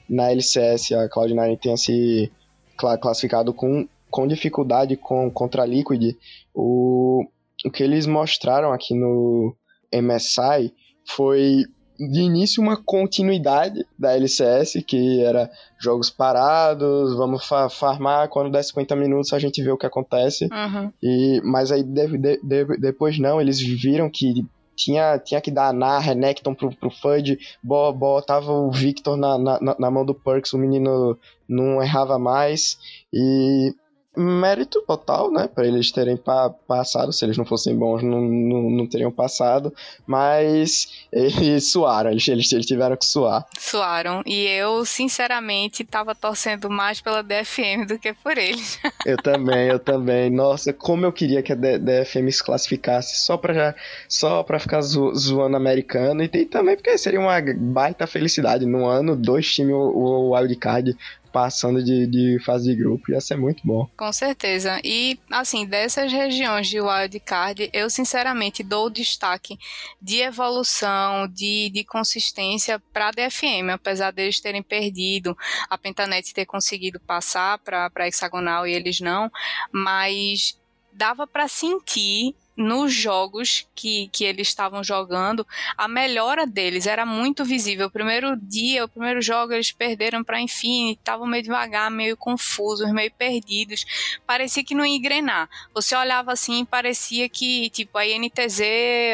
na LCS a Cloud9 tenha se classificado com, com dificuldade com, contra a Liquid, o, o que eles mostraram aqui no MSI foi de início uma continuidade da LCS, que era jogos parados, vamos fa farmar, quando der 50 minutos a gente vê o que acontece. Uhum. E, mas aí de, de, de, depois não, eles viram que tinha, tinha que dar na Renekton pro, pro Fudge, botava o Victor na, na, na mão do Perks, o menino não errava mais, e mérito total, né? Para eles terem pa passado. Se eles não fossem bons, não, não, não teriam passado. Mas eles suaram, eles, eles, eles tiveram que suar. Suaram. E eu, sinceramente, tava torcendo mais pela DFM do que por eles. eu também, eu também. Nossa, como eu queria que a DFM se classificasse só pra, só pra ficar zo zoando americano. E tem também porque seria uma baita felicidade. No ano, dois times o, o wildcard passando de, de fase de grupo. Ia ser muito bom. Com certeza. E, assim, dessas regiões de wildcard, eu sinceramente dou destaque de evolução, de, de consistência para a DFM, apesar deles terem perdido, a Pentanet ter conseguido passar para a hexagonal e eles não, mas dava para sentir nos jogos que, que eles estavam jogando, a melhora deles era muito visível. O primeiro dia, o primeiro jogo, eles perderam para enfim, estavam meio devagar, meio confusos, meio perdidos. Parecia que não ia engrenar. Você olhava assim, parecia que, tipo, a INTZ,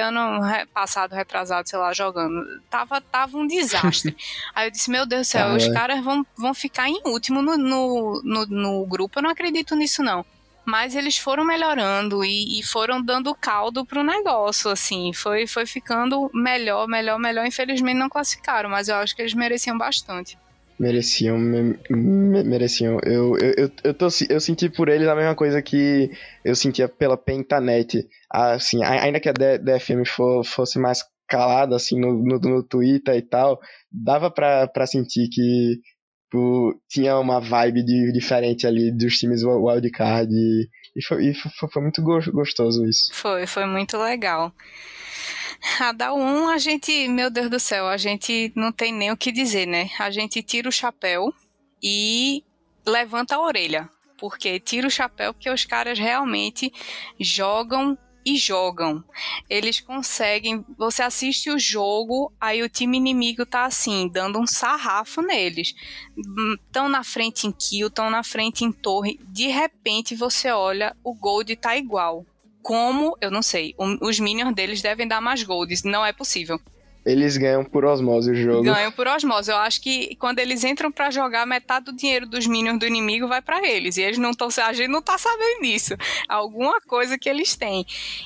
ano passado, retrasado, sei lá, jogando, tava, tava um desastre. Aí eu disse, meu Deus do céu, ah, os é. caras vão, vão ficar em último no, no, no, no grupo, eu não acredito nisso não mas eles foram melhorando e, e, foram dando caldo pro negócio, assim, foi, foi ficando melhor, melhor, melhor. Infelizmente não classificaram, mas eu acho que eles mereciam bastante. Mereciam, me, me, mereciam. Eu, eu, eu, eu, tô, eu senti por eles a mesma coisa que eu sentia pela Pentanet. Assim, ainda que a DFM for, fosse mais calada, assim, no, no, no Twitter e tal, dava pra, pra sentir que tipo, tinha uma vibe de, diferente ali dos times wildcard e, e, foi, e foi, foi, muito gostoso isso. Foi, foi muito legal. A da 1, a gente, meu Deus do céu, a gente não tem nem o que dizer, né? A gente tira o chapéu e levanta a orelha. Porque tira o chapéu porque os caras realmente jogam e jogam. Eles conseguem. Você assiste o jogo, aí o time inimigo tá assim, dando um sarrafo neles. Estão na frente em kill, estão na frente em torre. De repente você olha, o gold tá igual. Como, eu não sei, os minions deles devem dar mais golds. Não é possível. Eles ganham por osmose o jogo. Ganham por osmose. Eu acho que quando eles entram para jogar, metade do dinheiro dos minions do inimigo vai para eles. E eles não estão. A gente não tá sabendo disso. Alguma coisa que eles têm.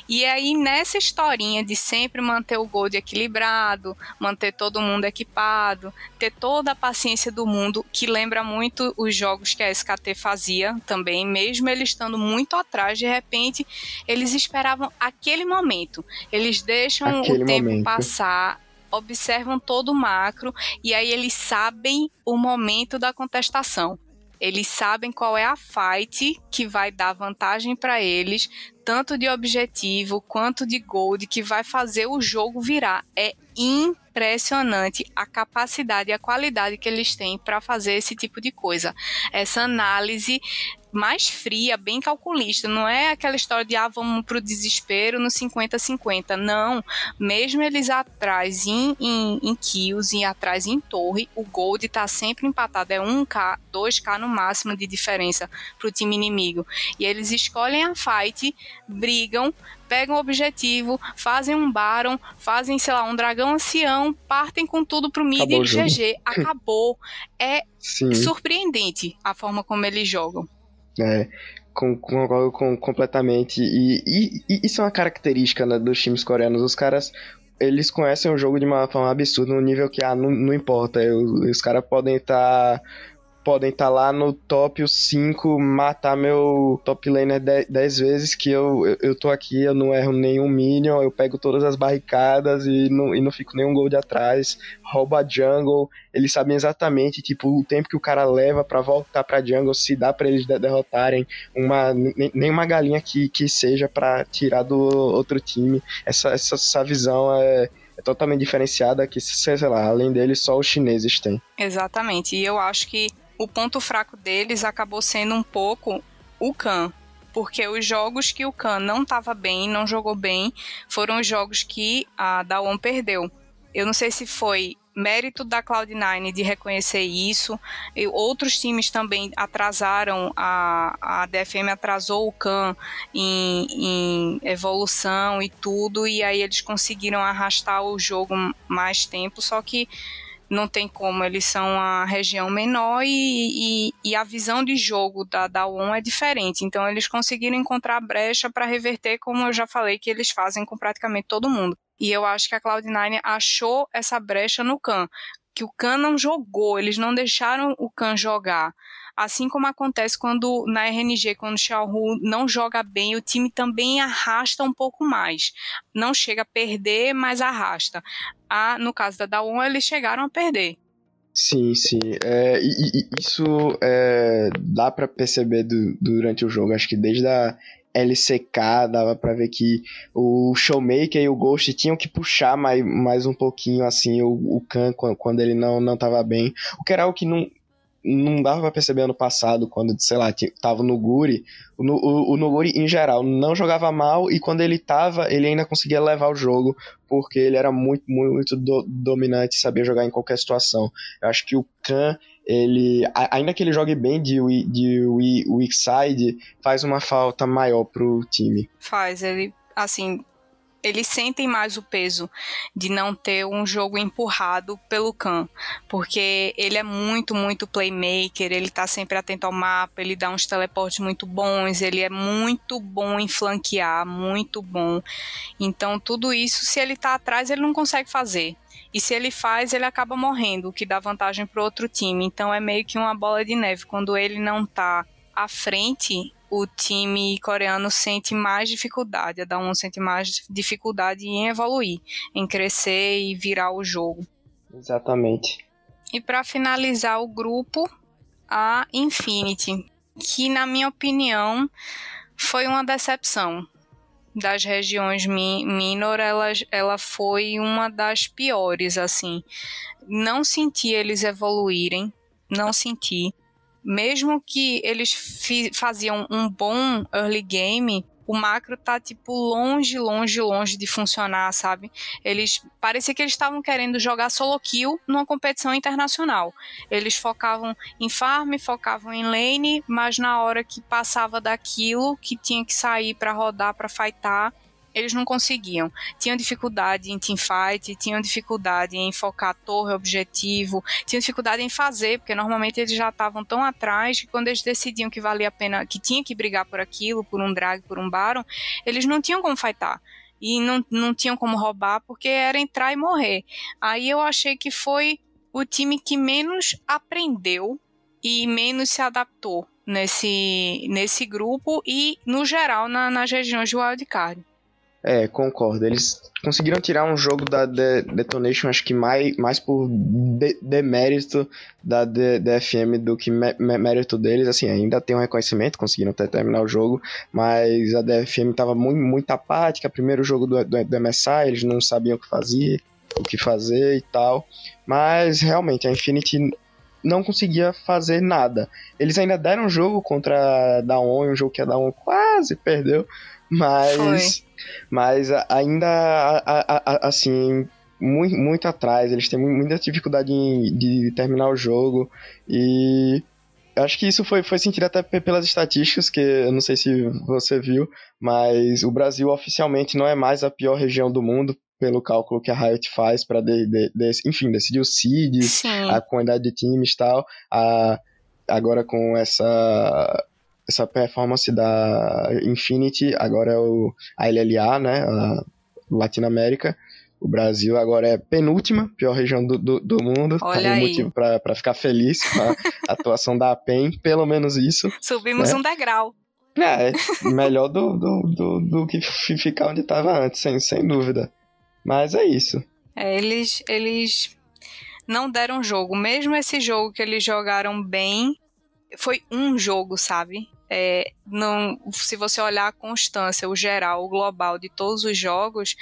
E aí, nessa historinha de sempre manter o gold equilibrado, manter todo mundo equipado, ter toda a paciência do mundo, que lembra muito os jogos que a SKT fazia também, mesmo eles estando muito atrás, de repente, eles esperavam aquele momento. Eles deixam aquele o tempo momento. passar observam todo o macro e aí eles sabem o momento da contestação. Eles sabem qual é a fight que vai dar vantagem para eles, tanto de objetivo quanto de gold, que vai fazer o jogo virar. É impressionante a capacidade e a qualidade que eles têm para fazer esse tipo de coisa. Essa análise mais fria, bem calculista. Não é aquela história de ah, vamos pro desespero no 50-50. Não. Mesmo eles atrás em, em, em kills e atrás em torre, o Gold tá sempre empatado. É 1k, 2k no máximo de diferença pro time inimigo. E eles escolhem a fight, brigam, pegam o objetivo, fazem um Baron, fazem, sei lá, um dragão ancião, partem com tudo pro mid e GG. Acabou. É Sim. surpreendente a forma como eles jogam. É, concordo com, completamente. E, e, e, isso é uma característica né, dos times coreanos. Os caras eles conhecem o jogo de uma forma absurda, no nível que, ah, não, não importa, os caras podem estar. Tá podem estar tá lá no top 5, matar meu top laner 10 vezes, que eu, eu, eu, tô aqui, eu não erro nenhum minion, eu pego todas as barricadas e não, e não fico nenhum gold atrás, rouba a jungle, eles sabem exatamente, tipo, o tempo que o cara leva para voltar pra jungle, se dá para eles derrotarem uma, nem uma galinha que, que seja para tirar do outro time, essa, essa, essa visão é é totalmente diferenciada que, sei lá, além dele, só os chineses têm. Exatamente. E eu acho que o ponto fraco deles acabou sendo um pouco o Khan. Porque os jogos que o Khan não estava bem, não jogou bem, foram os jogos que a Dawn perdeu. Eu não sei se foi mérito da Cloud9 de reconhecer isso. E outros times também atrasaram, a, a DFM atrasou o Khan em, em, evolução e tudo, e aí eles conseguiram arrastar o jogo mais tempo, só que não tem como, eles são a região menor e, e, e a visão de jogo da, da ON é diferente. Então, eles conseguiram encontrar brecha para reverter, como eu já falei, que eles fazem com praticamente todo mundo. E eu acho que a Cloud9 achou essa brecha no Khan, que o Khan não jogou, eles não deixaram o Khan jogar. Assim como acontece quando na RNG, quando o Xiaohu não joga bem, o time também arrasta um pouco mais. Não chega a perder, mas arrasta. Ah, no caso da Dawn, eles chegaram a perder. Sim, sim. É, e, e, isso é, dá para perceber do, durante o jogo. Acho que desde a LCK dava para ver que o Showmaker e o Ghost tinham que puxar mais, mais um pouquinho assim o, o Khan quando ele não, não tava bem. O que era algo que não, não dava pra perceber ano passado, quando, sei lá, tava no Guri, o, o, o Noguri, em geral, não jogava mal e quando ele tava, ele ainda conseguia levar o jogo, porque ele era muito, muito, do, dominante e sabia jogar em qualquer situação. Eu acho que o Khan, ele, ainda que ele jogue bem de, de weak side, faz uma falta maior pro time. Faz, ele, assim, eles sentem mais o peso de não ter um jogo empurrado pelo Khan, porque ele é muito, muito playmaker, ele tá sempre atento ao mapa, ele dá uns teleportes muito bons, ele é muito bom em flanquear, muito bom. Então, tudo isso, se ele tá atrás, ele não consegue fazer. E se ele faz, ele acaba morrendo, o que dá vantagem para outro time. Então é meio que uma bola de neve. Quando ele não tá à frente, o time coreano sente mais dificuldade, a Daewon sente mais dificuldade em evoluir, em crescer e virar o jogo. Exatamente. E para finalizar o grupo, a Infinity, que na minha opinião foi uma decepção das regiões minor, ela, ela foi uma das piores, assim. Não senti eles evoluírem, não senti mesmo que eles faziam um bom early game, o macro tá tipo longe, longe, longe de funcionar, sabe? Eles parecia que eles estavam querendo jogar solo kill numa competição internacional. Eles focavam em farm, focavam em lane, mas na hora que passava daquilo que tinha que sair para rodar, para fightar, eles não conseguiam. Tinham dificuldade em teamfight, tinham dificuldade em focar torre, objetivo, tinham dificuldade em fazer, porque normalmente eles já estavam tão atrás que quando eles decidiam que valia a pena, que tinha que brigar por aquilo, por um drag, por um baron, eles não tinham como fightar e não, não tinham como roubar porque era entrar e morrer. Aí eu achei que foi o time que menos aprendeu e menos se adaptou nesse, nesse grupo e, no geral, na, nas regiões de wildcard. É, concordo. Eles conseguiram tirar um jogo da de Detonation, acho que mais, mais por demérito da DFM do que mérito deles. Assim, ainda tem um reconhecimento, conseguiram até terminar o jogo, mas a DFM estava muito, muito apática. Primeiro jogo do, do, do MSI, eles não sabiam o que fazer, o que fazer e tal. Mas realmente a Infinity não conseguia fazer nada. Eles ainda deram um jogo contra a Daon, um jogo que a Daon quase perdeu, mas Foi mas ainda, assim, muito, muito atrás. Eles têm muita dificuldade de terminar o jogo. E acho que isso foi, foi sentido até pelas estatísticas, que eu não sei se você viu, mas o Brasil oficialmente não é mais a pior região do mundo, pelo cálculo que a Riot faz para, de, de, de, enfim, decidir os seeds, a quantidade de times e tal. A, agora com essa essa performance da Infinity, agora é o, a LLA, né, a Latinoamérica. O Brasil agora é penúltima, pior região do, do, do mundo. Olha tá aí. motivo para ficar feliz com a atuação da PEN, pelo menos isso. Subimos né? um degrau. É, melhor do, do, do, do que ficar onde estava antes, sem, sem dúvida. Mas é isso. É, eles, eles não deram jogo. Mesmo esse jogo que eles jogaram bem, foi um jogo, sabe? é, não, se você olhar a constância, o geral, o global de todos os jogos,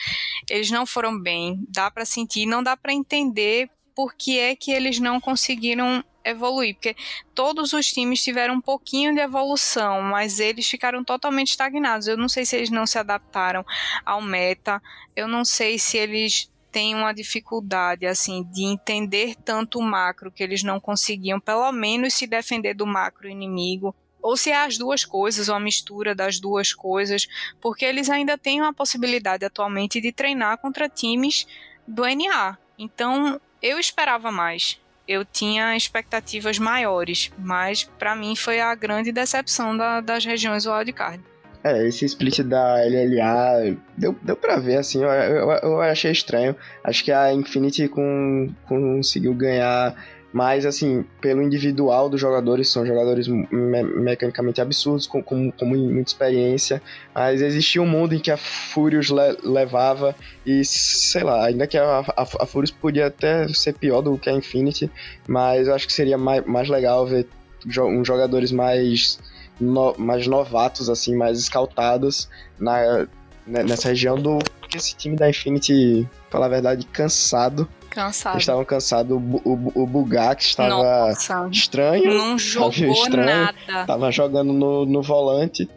eles não foram bem. Dá para sentir, não dá para entender por que é que eles não conseguiram evoluir, porque todos os times tiveram um pouquinho de evolução, mas eles ficaram totalmente estagnados. Eu não sei se eles não se adaptaram ao meta, eu não sei se eles têm uma dificuldade assim de entender tanto o macro que eles não conseguiam pelo menos se defender do macro inimigo ou se é as duas coisas, ou a mistura das duas coisas, porque eles ainda têm uma possibilidade atualmente de treinar contra times do NA. Então, eu esperava mais. Eu tinha expectativas maiores, mas para mim foi a grande decepção da, das regiões wildcard. É, esse split da LLA deu, deu pra ver, assim, eu, eu, eu achei estranho. Acho que a Infinity com, conseguiu ganhar mais, assim, pelo individual dos jogadores, são jogadores me mecanicamente absurdos, com, com, com, muita experiência, mas existia um mundo em que a Furious le levava, e sei lá, ainda que a, a, a Furious podia até ser pior do que a Infinity, mas eu acho que seria mais, mais legal ver jo uns jogadores mais no, mais novatos, assim, mais escaltados na, né, nessa região do. Porque esse time da Infinity, falar a verdade, cansado. Cansado. Eles estavam cansados. O, o, o Bugak estava Nossa. estranho. Não jogou estranho, nada. Tava jogando no, no volante,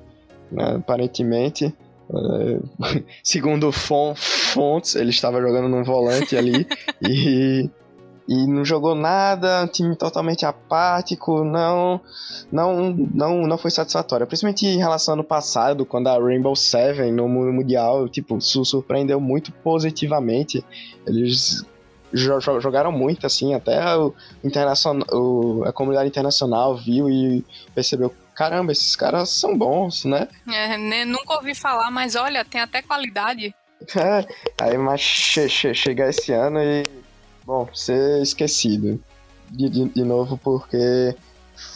né, aparentemente. É, segundo fontes, ele estava jogando num volante ali. e e não jogou nada, um time totalmente apático, não, não, não, não foi satisfatório. Principalmente em relação ao ano passado, quando a Rainbow Seven no Mundial, tipo, surpreendeu muito positivamente. Eles jogaram muito, assim, até o internacional, o, a comunidade internacional viu e percebeu, caramba, esses caras são bons, né? É, né, nunca ouvi falar, mas olha, tem até qualidade. É, aí mas che che chega esse ano e Bom, ser esquecido de, de, de novo porque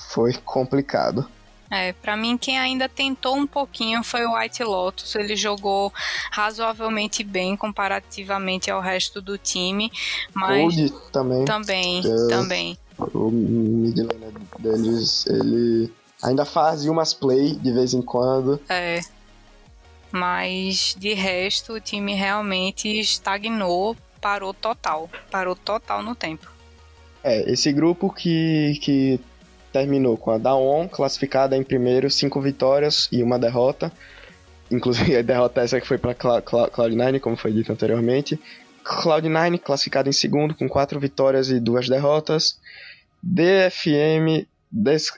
foi complicado. É, para mim quem ainda tentou um pouquinho foi o White Lotus. Ele jogou razoavelmente bem comparativamente ao resto do time, mas Cold também. Também, é, também. O midlaner deles, ele ainda fazia umas play de vez em quando. É. Mas de resto o time realmente estagnou parou total. Parou total no tempo. É, esse grupo que, que terminou com a Daon classificada em primeiro, cinco vitórias e uma derrota. Inclusive a derrota essa que foi para Cloud9, como foi dito anteriormente. Cloud9 classificada em segundo com quatro vitórias e duas derrotas. DFM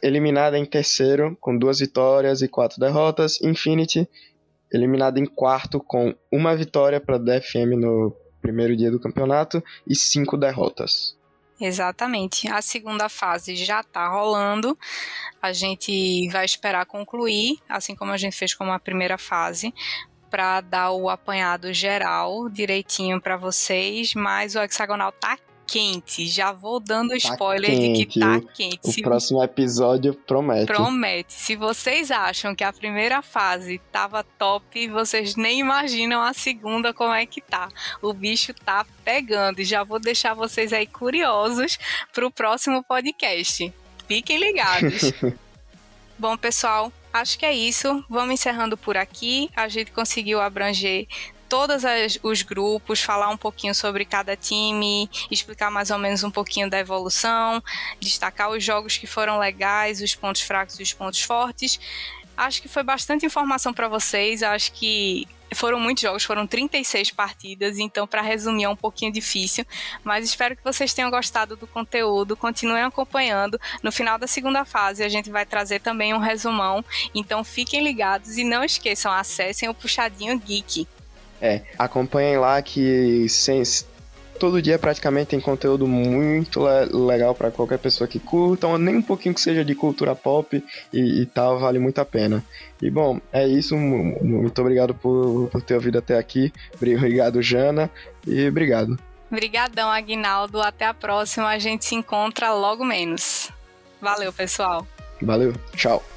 eliminada em terceiro com duas vitórias e quatro derrotas. Infinity eliminada em quarto com uma vitória para DFM no primeiro dia do campeonato e cinco derrotas. Exatamente. A segunda fase já está rolando. A gente vai esperar concluir, assim como a gente fez com a primeira fase, para dar o apanhado geral direitinho para vocês. Mas o hexagonal tá quente. Já vou dando tá spoiler tá de que tá quente. O Se... próximo episódio promete. Promete. Se vocês acham que a primeira fase tava top, vocês nem imaginam a segunda como é que tá. O bicho tá pegando. E já vou deixar vocês aí curiosos pro próximo podcast. Fiquem ligados. Bom, pessoal, acho que é isso. Vamos encerrando por aqui. A gente conseguiu abranger todos os grupos, falar um pouquinho sobre cada time, explicar mais ou menos um pouquinho da evolução, destacar os jogos que foram legais, os pontos fracos e os pontos fortes. Acho que foi bastante informação para vocês. Acho que foram muitos jogos, foram 36 partidas, então para resumir é um pouquinho difícil, mas espero que vocês tenham gostado do conteúdo, continuem acompanhando. No final da segunda fase a gente vai trazer também um resumão, então fiquem ligados e não esqueçam, acessem o Puxadinho Geek. É, acompanhem lá que sem, todo dia praticamente tem conteúdo muito legal para qualquer pessoa que curta, ou nem um pouquinho que seja de cultura pop e, e, tal, vale muito a pena. E bom, é isso. Muito obrigado por, por ter ouvido até aqui. Obrigado, Jana, e obrigado. Obrigadão, Aguinaldo. Até a próxima. A gente se encontra logo menos. Valeu, pessoal. Valeu. Tchau.